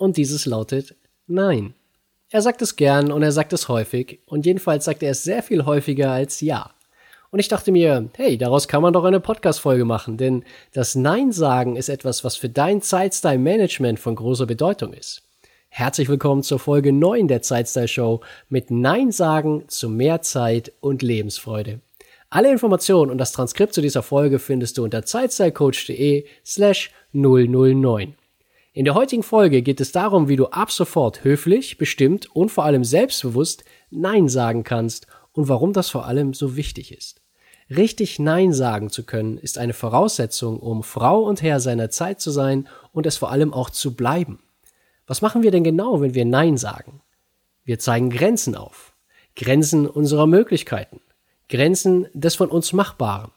und dieses lautet Nein. Er sagt es gern und er sagt es häufig und jedenfalls sagt er es sehr viel häufiger als Ja. Und ich dachte mir, hey, daraus kann man doch eine Podcast-Folge machen, denn das Nein sagen ist etwas, was für dein Zeitstyle-Management von großer Bedeutung ist. Herzlich willkommen zur Folge 9 der Zeitstyle Show mit Nein sagen zu mehr Zeit und Lebensfreude. Alle Informationen und das Transkript zu dieser Folge findest du unter zeitstylecoach.de slash 009. In der heutigen Folge geht es darum, wie du ab sofort höflich, bestimmt und vor allem selbstbewusst Nein sagen kannst und warum das vor allem so wichtig ist. Richtig Nein sagen zu können, ist eine Voraussetzung, um Frau und Herr seiner Zeit zu sein und es vor allem auch zu bleiben. Was machen wir denn genau, wenn wir Nein sagen? Wir zeigen Grenzen auf. Grenzen unserer Möglichkeiten. Grenzen des von uns Machbaren.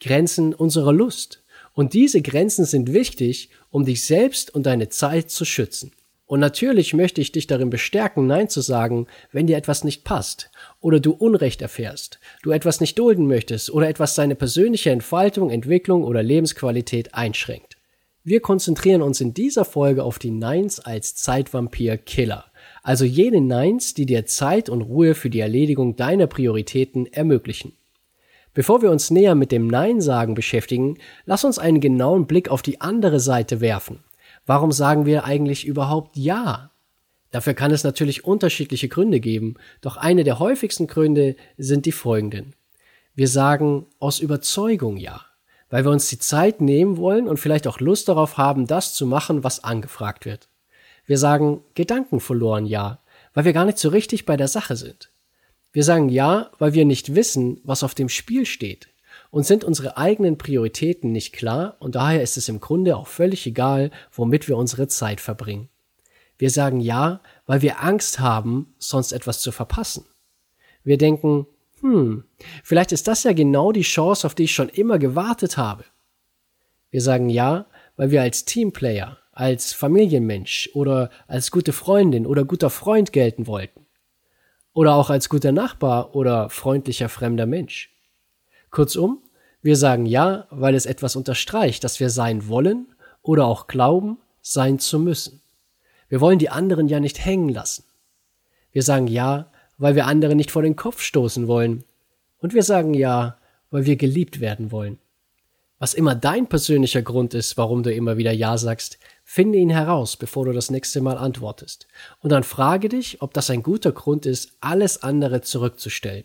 Grenzen unserer Lust. Und diese Grenzen sind wichtig, um dich selbst und deine Zeit zu schützen. Und natürlich möchte ich dich darin bestärken, Nein zu sagen, wenn dir etwas nicht passt oder du Unrecht erfährst, du etwas nicht dulden möchtest oder etwas deine persönliche Entfaltung, Entwicklung oder Lebensqualität einschränkt. Wir konzentrieren uns in dieser Folge auf die Neins als Zeitvampir-Killer, also jene Neins, die dir Zeit und Ruhe für die Erledigung deiner Prioritäten ermöglichen. Bevor wir uns näher mit dem Nein sagen beschäftigen, lass uns einen genauen Blick auf die andere Seite werfen Warum sagen wir eigentlich überhaupt Ja? Dafür kann es natürlich unterschiedliche Gründe geben, doch eine der häufigsten Gründe sind die folgenden. Wir sagen aus Überzeugung Ja, weil wir uns die Zeit nehmen wollen und vielleicht auch Lust darauf haben, das zu machen, was angefragt wird. Wir sagen Gedanken verloren Ja, weil wir gar nicht so richtig bei der Sache sind. Wir sagen Ja, weil wir nicht wissen, was auf dem Spiel steht. Uns sind unsere eigenen Prioritäten nicht klar und daher ist es im Grunde auch völlig egal, womit wir unsere Zeit verbringen. Wir sagen ja, weil wir Angst haben, sonst etwas zu verpassen. Wir denken, hm, vielleicht ist das ja genau die Chance, auf die ich schon immer gewartet habe. Wir sagen ja, weil wir als Teamplayer, als Familienmensch oder als gute Freundin oder guter Freund gelten wollten. Oder auch als guter Nachbar oder freundlicher fremder Mensch. Kurzum, wir sagen ja, weil es etwas unterstreicht, dass wir sein wollen oder auch glauben, sein zu müssen. Wir wollen die anderen ja nicht hängen lassen. Wir sagen ja, weil wir andere nicht vor den Kopf stoßen wollen. Und wir sagen ja, weil wir geliebt werden wollen. Was immer dein persönlicher Grund ist, warum du immer wieder Ja sagst, finde ihn heraus, bevor du das nächste Mal antwortest. Und dann frage dich, ob das ein guter Grund ist, alles andere zurückzustellen.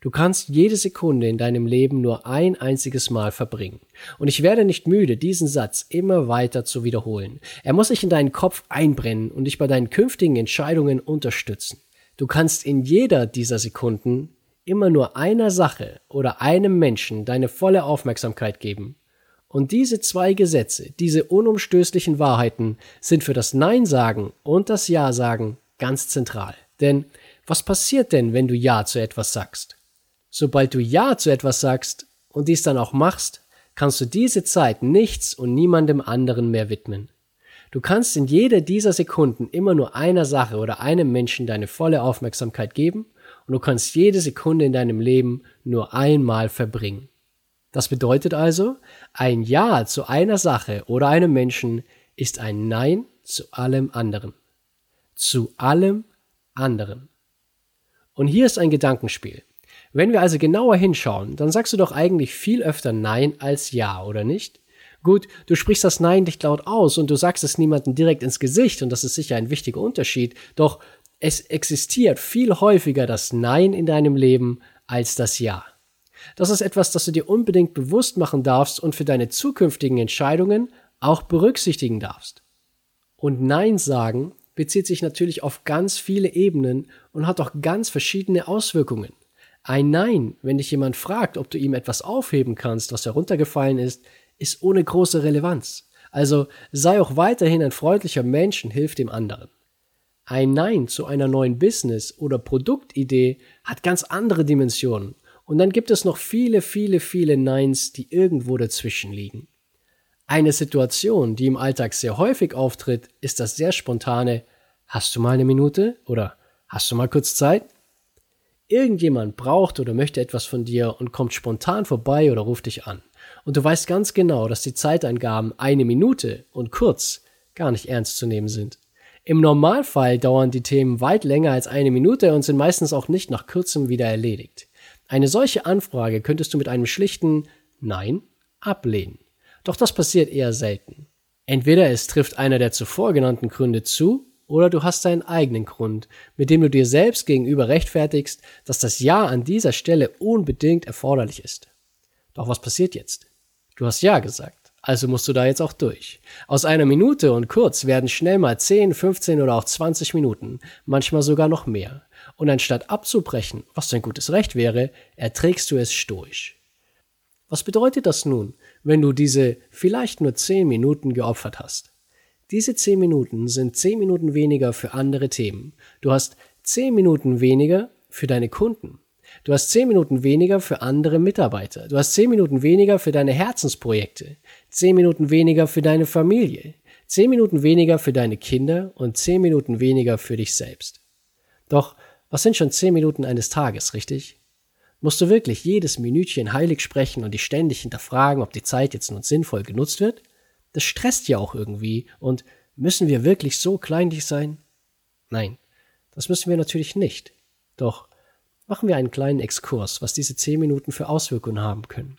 Du kannst jede Sekunde in deinem Leben nur ein einziges Mal verbringen. Und ich werde nicht müde, diesen Satz immer weiter zu wiederholen. Er muss sich in deinen Kopf einbrennen und dich bei deinen künftigen Entscheidungen unterstützen. Du kannst in jeder dieser Sekunden immer nur einer Sache oder einem Menschen deine volle Aufmerksamkeit geben. Und diese zwei Gesetze, diese unumstößlichen Wahrheiten sind für das Nein sagen und das Ja sagen ganz zentral. Denn was passiert denn, wenn du Ja zu etwas sagst? Sobald du Ja zu etwas sagst und dies dann auch machst, kannst du diese Zeit nichts und niemandem anderen mehr widmen. Du kannst in jeder dieser Sekunden immer nur einer Sache oder einem Menschen deine volle Aufmerksamkeit geben und du kannst jede Sekunde in deinem Leben nur einmal verbringen. Das bedeutet also, ein Ja zu einer Sache oder einem Menschen ist ein Nein zu allem anderen. Zu allem anderen. Und hier ist ein Gedankenspiel. Wenn wir also genauer hinschauen, dann sagst du doch eigentlich viel öfter Nein als Ja, oder nicht? Gut, du sprichst das Nein nicht laut aus und du sagst es niemandem direkt ins Gesicht und das ist sicher ein wichtiger Unterschied, doch es existiert viel häufiger das Nein in deinem Leben als das Ja. Das ist etwas, das du dir unbedingt bewusst machen darfst und für deine zukünftigen Entscheidungen auch berücksichtigen darfst. Und Nein sagen bezieht sich natürlich auf ganz viele Ebenen und hat auch ganz verschiedene Auswirkungen. Ein Nein, wenn dich jemand fragt, ob du ihm etwas aufheben kannst, was heruntergefallen ist, ist ohne große Relevanz. Also sei auch weiterhin ein freundlicher Mensch und hilf dem anderen. Ein Nein zu einer neuen Business- oder Produktidee hat ganz andere Dimensionen. Und dann gibt es noch viele, viele, viele Neins, die irgendwo dazwischen liegen. Eine Situation, die im Alltag sehr häufig auftritt, ist das sehr spontane Hast du mal eine Minute? oder Hast du mal kurz Zeit? Irgendjemand braucht oder möchte etwas von dir und kommt spontan vorbei oder ruft dich an. Und du weißt ganz genau, dass die Zeiteingaben eine Minute und kurz gar nicht ernst zu nehmen sind. Im Normalfall dauern die Themen weit länger als eine Minute und sind meistens auch nicht nach kurzem wieder erledigt. Eine solche Anfrage könntest du mit einem schlichten Nein ablehnen. Doch das passiert eher selten. Entweder es trifft einer der zuvor genannten Gründe zu, oder du hast deinen eigenen Grund, mit dem du dir selbst gegenüber rechtfertigst, dass das Ja an dieser Stelle unbedingt erforderlich ist. Doch was passiert jetzt? Du hast Ja gesagt. Also musst du da jetzt auch durch. Aus einer Minute und kurz werden schnell mal 10, 15 oder auch 20 Minuten, manchmal sogar noch mehr. Und anstatt abzubrechen, was dein gutes Recht wäre, erträgst du es stoisch. Was bedeutet das nun, wenn du diese vielleicht nur 10 Minuten geopfert hast? Diese 10 Minuten sind 10 Minuten weniger für andere Themen. Du hast 10 Minuten weniger für deine Kunden. Du hast zehn Minuten weniger für andere Mitarbeiter. Du hast zehn Minuten weniger für deine Herzensprojekte. Zehn Minuten weniger für deine Familie. Zehn Minuten weniger für deine Kinder und zehn Minuten weniger für dich selbst. Doch, was sind schon zehn Minuten eines Tages, richtig? Musst du wirklich jedes Minütchen heilig sprechen und dich ständig hinterfragen, ob die Zeit jetzt nun sinnvoll genutzt wird? Das stresst ja auch irgendwie und müssen wir wirklich so kleinlich sein? Nein, das müssen wir natürlich nicht. Doch Machen wir einen kleinen Exkurs, was diese 10 Minuten für Auswirkungen haben können.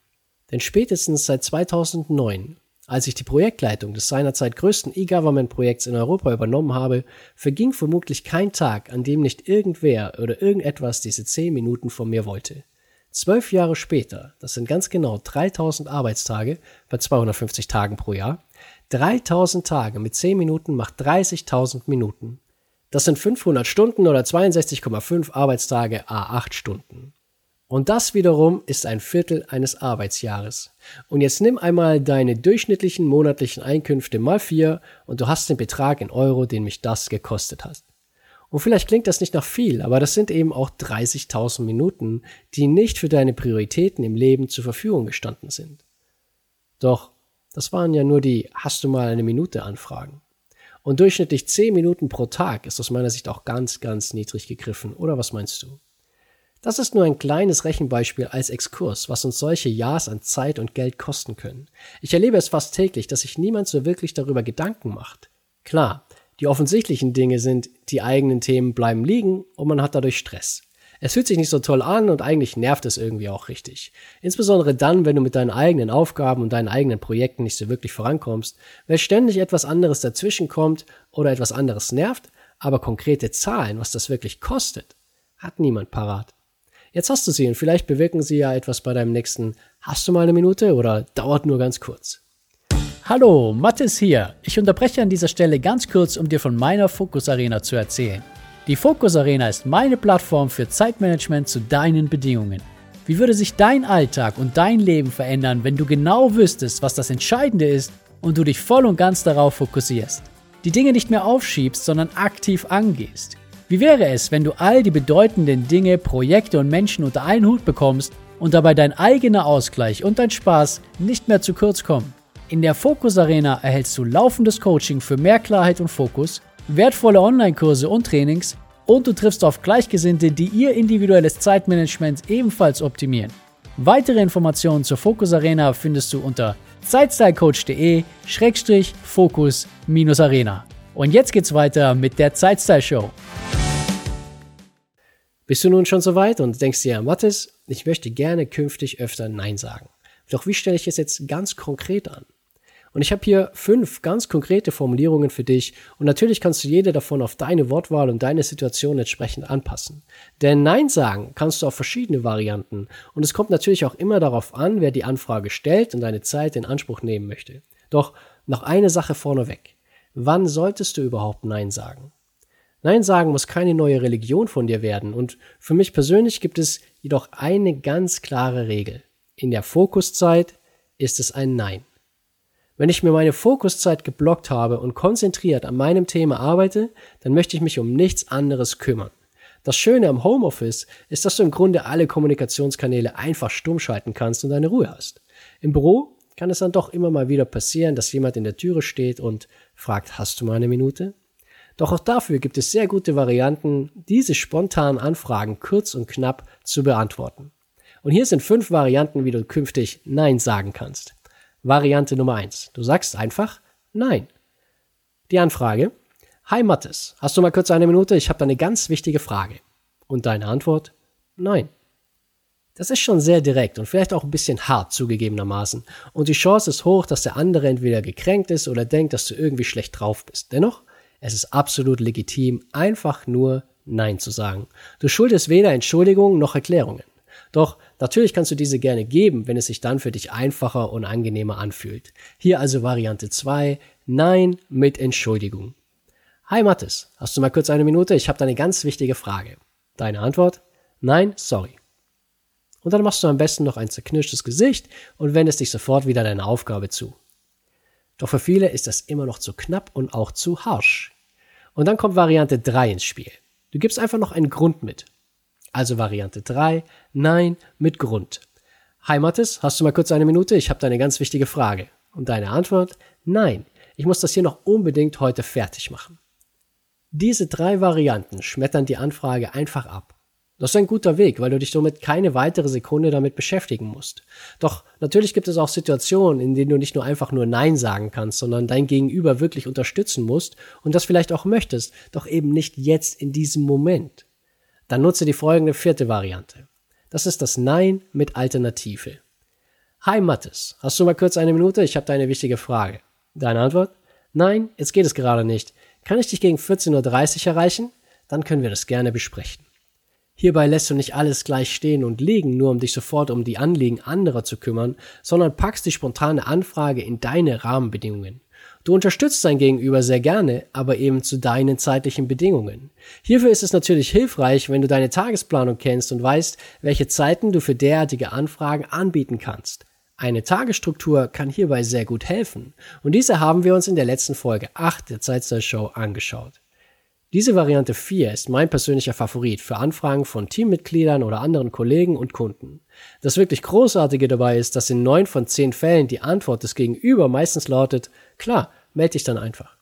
Denn spätestens seit 2009, als ich die Projektleitung des seinerzeit größten E-Government-Projekts in Europa übernommen habe, verging vermutlich kein Tag, an dem nicht irgendwer oder irgendetwas diese 10 Minuten von mir wollte. Zwölf Jahre später, das sind ganz genau 3000 Arbeitstage bei 250 Tagen pro Jahr, 3000 Tage mit 10 Minuten macht 30.000 Minuten. Das sind 500 Stunden oder 62,5 Arbeitstage a 8 Stunden. Und das wiederum ist ein Viertel eines Arbeitsjahres. Und jetzt nimm einmal deine durchschnittlichen monatlichen Einkünfte mal 4 und du hast den Betrag in Euro, den mich das gekostet hat. Und vielleicht klingt das nicht nach viel, aber das sind eben auch 30.000 Minuten, die nicht für deine Prioritäten im Leben zur Verfügung gestanden sind. Doch, das waren ja nur die Hast du mal eine Minute Anfragen. Und durchschnittlich 10 Minuten pro Tag ist aus meiner Sicht auch ganz, ganz niedrig gegriffen. Oder was meinst du? Das ist nur ein kleines Rechenbeispiel als Exkurs, was uns solche Ja's an Zeit und Geld kosten können. Ich erlebe es fast täglich, dass sich niemand so wirklich darüber Gedanken macht. Klar, die offensichtlichen Dinge sind, die eigenen Themen bleiben liegen und man hat dadurch Stress. Es fühlt sich nicht so toll an und eigentlich nervt es irgendwie auch richtig. Insbesondere dann, wenn du mit deinen eigenen Aufgaben und deinen eigenen Projekten nicht so wirklich vorankommst, weil ständig etwas anderes dazwischen kommt oder etwas anderes nervt, aber konkrete Zahlen, was das wirklich kostet, hat niemand parat. Jetzt hast du sie und vielleicht bewirken sie ja etwas bei deinem nächsten Hast du mal eine Minute oder dauert nur ganz kurz. Hallo, Mathis hier. Ich unterbreche an dieser Stelle ganz kurz, um dir von meiner Fokus Arena zu erzählen. Die Focus Arena ist meine Plattform für Zeitmanagement zu deinen Bedingungen. Wie würde sich dein Alltag und dein Leben verändern, wenn du genau wüsstest, was das Entscheidende ist und du dich voll und ganz darauf fokussierst? Die Dinge nicht mehr aufschiebst, sondern aktiv angehst. Wie wäre es, wenn du all die bedeutenden Dinge, Projekte und Menschen unter einen Hut bekommst und dabei dein eigener Ausgleich und dein Spaß nicht mehr zu kurz kommen? In der Focus Arena erhältst du laufendes Coaching für mehr Klarheit und Fokus wertvolle Online-Kurse und Trainings und du triffst auf Gleichgesinnte, die ihr individuelles Zeitmanagement ebenfalls optimieren. Weitere Informationen zur Focus Arena findest du unter zeitstylecoach.de-focus-arena. Und jetzt geht's weiter mit der Zeitstyle Show. Bist du nun schon so weit und denkst dir, Mathis, ich möchte gerne künftig öfter Nein sagen. Doch wie stelle ich es jetzt ganz konkret an? Und ich habe hier fünf ganz konkrete Formulierungen für dich und natürlich kannst du jede davon auf deine Wortwahl und deine Situation entsprechend anpassen. Denn Nein sagen kannst du auf verschiedene Varianten und es kommt natürlich auch immer darauf an, wer die Anfrage stellt und deine Zeit in Anspruch nehmen möchte. Doch noch eine Sache vorneweg. Wann solltest du überhaupt Nein sagen? Nein sagen muss keine neue Religion von dir werden und für mich persönlich gibt es jedoch eine ganz klare Regel. In der Fokuszeit ist es ein Nein. Wenn ich mir meine Fokuszeit geblockt habe und konzentriert an meinem Thema arbeite, dann möchte ich mich um nichts anderes kümmern. Das Schöne am Homeoffice ist, dass du im Grunde alle Kommunikationskanäle einfach stumm schalten kannst und deine Ruhe hast. Im Büro kann es dann doch immer mal wieder passieren, dass jemand in der Türe steht und fragt, hast du mal eine Minute? Doch auch dafür gibt es sehr gute Varianten, diese spontanen Anfragen kurz und knapp zu beantworten. Und hier sind fünf Varianten, wie du künftig Nein sagen kannst. Variante Nummer eins: Du sagst einfach Nein. Die Anfrage. Hi Mattes, hast du mal kurz eine Minute? Ich habe da eine ganz wichtige Frage. Und deine Antwort? Nein. Das ist schon sehr direkt und vielleicht auch ein bisschen hart zugegebenermaßen. Und die Chance ist hoch, dass der andere entweder gekränkt ist oder denkt, dass du irgendwie schlecht drauf bist. Dennoch, es ist absolut legitim, einfach nur Nein zu sagen. Du schuldest weder Entschuldigungen noch Erklärungen. Doch natürlich kannst du diese gerne geben, wenn es sich dann für dich einfacher und angenehmer anfühlt. Hier also Variante 2, Nein mit Entschuldigung. Hi Mathis, hast du mal kurz eine Minute? Ich habe da eine ganz wichtige Frage. Deine Antwort? Nein, sorry. Und dann machst du am besten noch ein zerknirschtes Gesicht und wendest dich sofort wieder deiner Aufgabe zu. Doch für viele ist das immer noch zu knapp und auch zu harsch. Und dann kommt Variante 3 ins Spiel. Du gibst einfach noch einen Grund mit. Also Variante 3, Nein mit Grund. Hi Mathis, hast du mal kurz eine Minute? Ich habe da eine ganz wichtige Frage. Und deine Antwort? Nein, ich muss das hier noch unbedingt heute fertig machen. Diese drei Varianten schmettern die Anfrage einfach ab. Das ist ein guter Weg, weil du dich somit keine weitere Sekunde damit beschäftigen musst. Doch natürlich gibt es auch Situationen, in denen du nicht nur einfach nur Nein sagen kannst, sondern dein Gegenüber wirklich unterstützen musst und das vielleicht auch möchtest, doch eben nicht jetzt in diesem Moment. Dann nutze die folgende vierte Variante. Das ist das Nein mit Alternative. Hi Mattes, hast du mal kurz eine Minute? Ich habe da eine wichtige Frage. Deine Antwort? Nein, jetzt geht es gerade nicht. Kann ich dich gegen 14.30 Uhr erreichen? Dann können wir das gerne besprechen. Hierbei lässt du nicht alles gleich stehen und liegen, nur um dich sofort um die Anliegen anderer zu kümmern, sondern packst die spontane Anfrage in deine Rahmenbedingungen. Du unterstützt dein Gegenüber sehr gerne, aber eben zu deinen zeitlichen Bedingungen. Hierfür ist es natürlich hilfreich, wenn du deine Tagesplanung kennst und weißt, welche Zeiten du für derartige Anfragen anbieten kannst. Eine Tagesstruktur kann hierbei sehr gut helfen und diese haben wir uns in der letzten Folge 8 der Zeitstyle Show angeschaut. Diese Variante 4 ist mein persönlicher Favorit für Anfragen von Teammitgliedern oder anderen Kollegen und Kunden. Das wirklich Großartige dabei ist, dass in 9 von 10 Fällen die Antwort des Gegenüber meistens lautet, klar, melde dich dann einfach.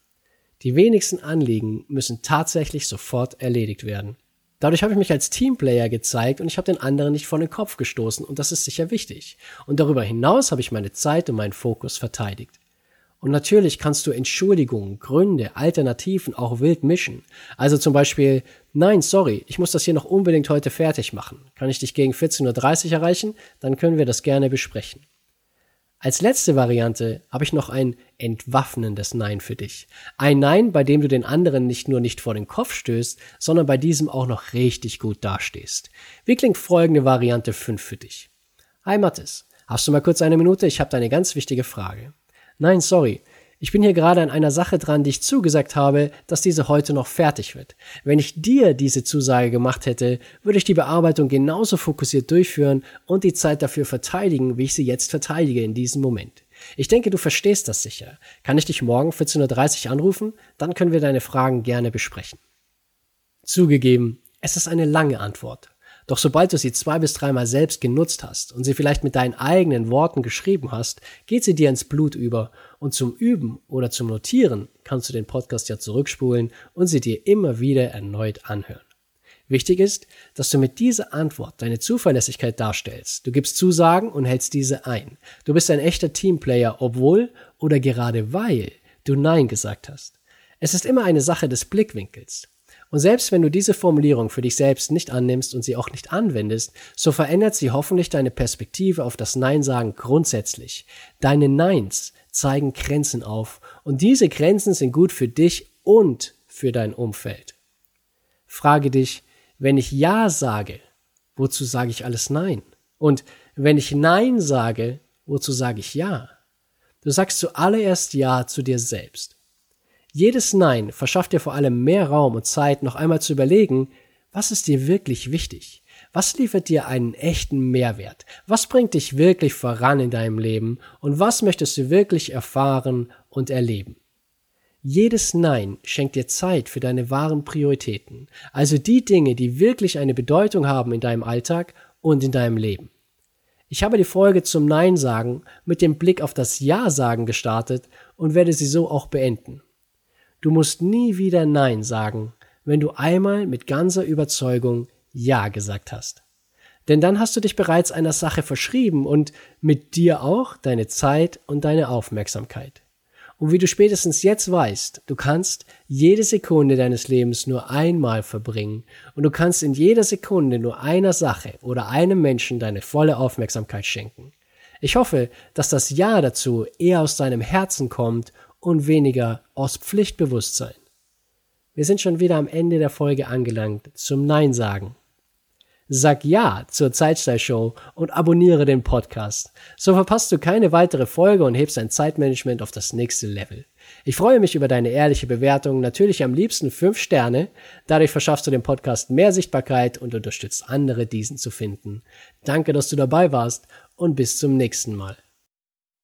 Die wenigsten Anliegen müssen tatsächlich sofort erledigt werden. Dadurch habe ich mich als Teamplayer gezeigt und ich habe den anderen nicht vor den Kopf gestoßen und das ist sicher wichtig. Und darüber hinaus habe ich meine Zeit und meinen Fokus verteidigt. Und natürlich kannst du Entschuldigungen, Gründe, Alternativen auch wild mischen. Also zum Beispiel, nein, sorry, ich muss das hier noch unbedingt heute fertig machen. Kann ich dich gegen 14.30 Uhr erreichen? Dann können wir das gerne besprechen. Als letzte Variante habe ich noch ein entwaffnendes Nein für dich. Ein Nein, bei dem du den anderen nicht nur nicht vor den Kopf stößt, sondern bei diesem auch noch richtig gut dastehst. Wie klingt folgende Variante 5 für dich? Hi Mathis, hast du mal kurz eine Minute? Ich habe da eine ganz wichtige Frage. Nein, sorry. Ich bin hier gerade an einer Sache dran, die ich zugesagt habe, dass diese heute noch fertig wird. Wenn ich dir diese Zusage gemacht hätte, würde ich die Bearbeitung genauso fokussiert durchführen und die Zeit dafür verteidigen, wie ich sie jetzt verteidige in diesem Moment. Ich denke, du verstehst das sicher. Kann ich dich morgen 14.30 Uhr anrufen? Dann können wir deine Fragen gerne besprechen. Zugegeben, es ist eine lange Antwort. Doch sobald du sie zwei bis dreimal selbst genutzt hast und sie vielleicht mit deinen eigenen Worten geschrieben hast, geht sie dir ins Blut über und zum Üben oder zum Notieren kannst du den Podcast ja zurückspulen und sie dir immer wieder erneut anhören. Wichtig ist, dass du mit dieser Antwort deine Zuverlässigkeit darstellst. Du gibst Zusagen und hältst diese ein. Du bist ein echter Teamplayer, obwohl oder gerade weil du Nein gesagt hast. Es ist immer eine Sache des Blickwinkels. Und selbst wenn du diese Formulierung für dich selbst nicht annimmst und sie auch nicht anwendest, so verändert sie hoffentlich deine Perspektive auf das Nein sagen grundsätzlich. Deine Neins zeigen Grenzen auf und diese Grenzen sind gut für dich und für dein Umfeld. Frage dich, wenn ich Ja sage, wozu sage ich alles Nein? Und wenn ich Nein sage, wozu sage ich Ja? Du sagst zuallererst Ja zu dir selbst. Jedes Nein verschafft dir vor allem mehr Raum und Zeit, noch einmal zu überlegen, was ist dir wirklich wichtig? Was liefert dir einen echten Mehrwert? Was bringt dich wirklich voran in deinem Leben? Und was möchtest du wirklich erfahren und erleben? Jedes Nein schenkt dir Zeit für deine wahren Prioritäten, also die Dinge, die wirklich eine Bedeutung haben in deinem Alltag und in deinem Leben. Ich habe die Folge zum Nein sagen mit dem Blick auf das Ja sagen gestartet und werde sie so auch beenden. Du musst nie wieder Nein sagen, wenn du einmal mit ganzer Überzeugung Ja gesagt hast. Denn dann hast du dich bereits einer Sache verschrieben und mit dir auch deine Zeit und deine Aufmerksamkeit. Und wie du spätestens jetzt weißt, du kannst jede Sekunde deines Lebens nur einmal verbringen und du kannst in jeder Sekunde nur einer Sache oder einem Menschen deine volle Aufmerksamkeit schenken. Ich hoffe, dass das Ja dazu eher aus deinem Herzen kommt und weniger aus Pflichtbewusstsein. Wir sind schon wieder am Ende der Folge angelangt zum Nein sagen. Sag Ja zur Zeitstyle-Show und abonniere den Podcast. So verpasst du keine weitere Folge und hebst dein Zeitmanagement auf das nächste Level. Ich freue mich über deine ehrliche Bewertung, natürlich am liebsten 5 Sterne. Dadurch verschaffst du dem Podcast mehr Sichtbarkeit und unterstützt andere, diesen zu finden. Danke, dass du dabei warst und bis zum nächsten Mal.